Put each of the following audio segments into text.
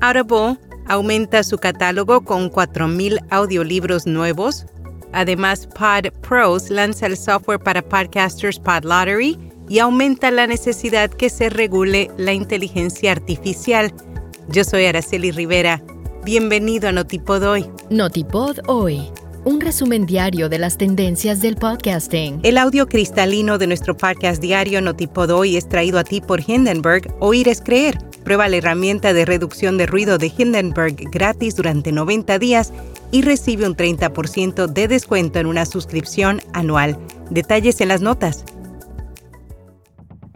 Audible aumenta su catálogo con 4.000 audiolibros nuevos. Además, Pod Pros lanza el software para podcasters Pod Lottery y aumenta la necesidad que se regule la inteligencia artificial. Yo soy Araceli Rivera. Bienvenido a Notipod Hoy. Notipod Hoy. Un resumen diario de las tendencias del podcasting. El audio cristalino de nuestro podcast diario Notipod Hoy es traído a ti por Hindenburg. Oír es creer. Prueba la herramienta de reducción de ruido de Hindenburg gratis durante 90 días y recibe un 30% de descuento en una suscripción anual. Detalles en las notas.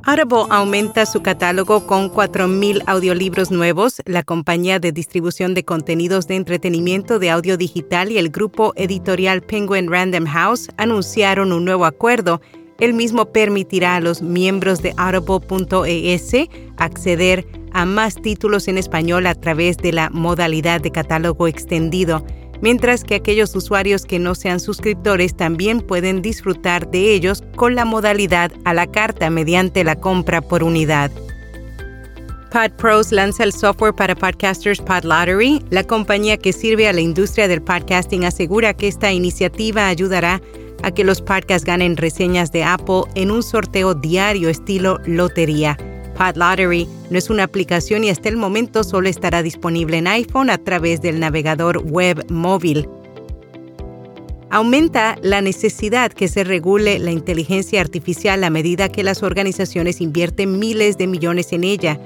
Audible aumenta su catálogo con 4.000 audiolibros nuevos. La compañía de distribución de contenidos de entretenimiento de audio digital y el grupo editorial Penguin Random House anunciaron un nuevo acuerdo. El mismo permitirá a los miembros de audible.es acceder a más títulos en español a través de la modalidad de catálogo extendido mientras que aquellos usuarios que no sean suscriptores también pueden disfrutar de ellos con la modalidad a la carta mediante la compra por unidad. PodPros lanza el software para podcasters PodLottery. La compañía que sirve a la industria del podcasting asegura que esta iniciativa ayudará a que los podcasts ganen reseñas de Apple en un sorteo diario estilo lotería. Lottery no es una aplicación y hasta el momento solo estará disponible en iPhone a través del navegador web móvil. Aumenta la necesidad que se regule la inteligencia artificial a medida que las organizaciones invierten miles de millones en ella.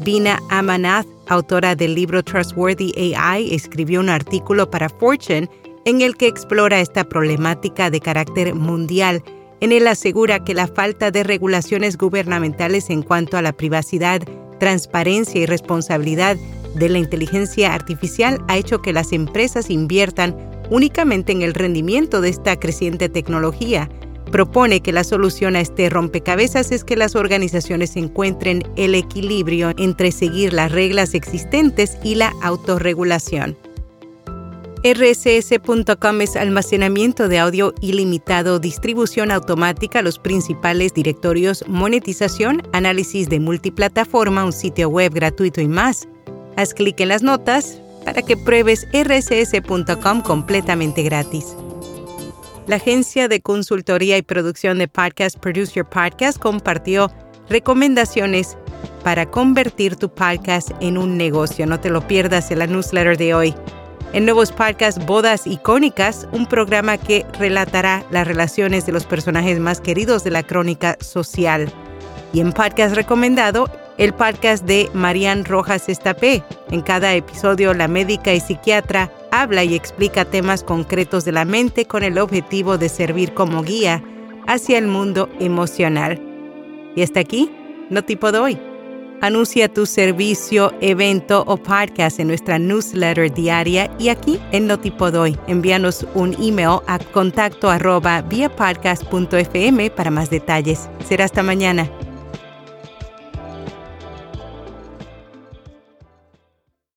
Vina Amanath, autora del libro Trustworthy AI, escribió un artículo para Fortune en el que explora esta problemática de carácter mundial en él asegura que la falta de regulaciones gubernamentales en cuanto a la privacidad, transparencia y responsabilidad de la inteligencia artificial ha hecho que las empresas inviertan únicamente en el rendimiento de esta creciente tecnología. Propone que la solución a este rompecabezas es que las organizaciones encuentren el equilibrio entre seguir las reglas existentes y la autorregulación. RSS.com es almacenamiento de audio ilimitado, distribución automática, los principales directorios, monetización, análisis de multiplataforma, un sitio web gratuito y más. Haz clic en las notas para que pruebes rss.com completamente gratis. La agencia de consultoría y producción de podcast Produce Your Podcast compartió recomendaciones para convertir tu podcast en un negocio. No te lo pierdas en la newsletter de hoy. En nuevos podcasts Bodas Icónicas, un programa que relatará las relaciones de los personajes más queridos de la crónica social. Y en podcast recomendado, el podcast de Marian Rojas Estapé. En cada episodio, la médica y psiquiatra habla y explica temas concretos de la mente con el objetivo de servir como guía hacia el mundo emocional. Y hasta aquí, no tipo de hoy. Anuncia tu servicio, evento o podcast en nuestra newsletter diaria y aquí en Notipodoy. Envíanos un email a contacto arroba para más detalles. Será hasta mañana.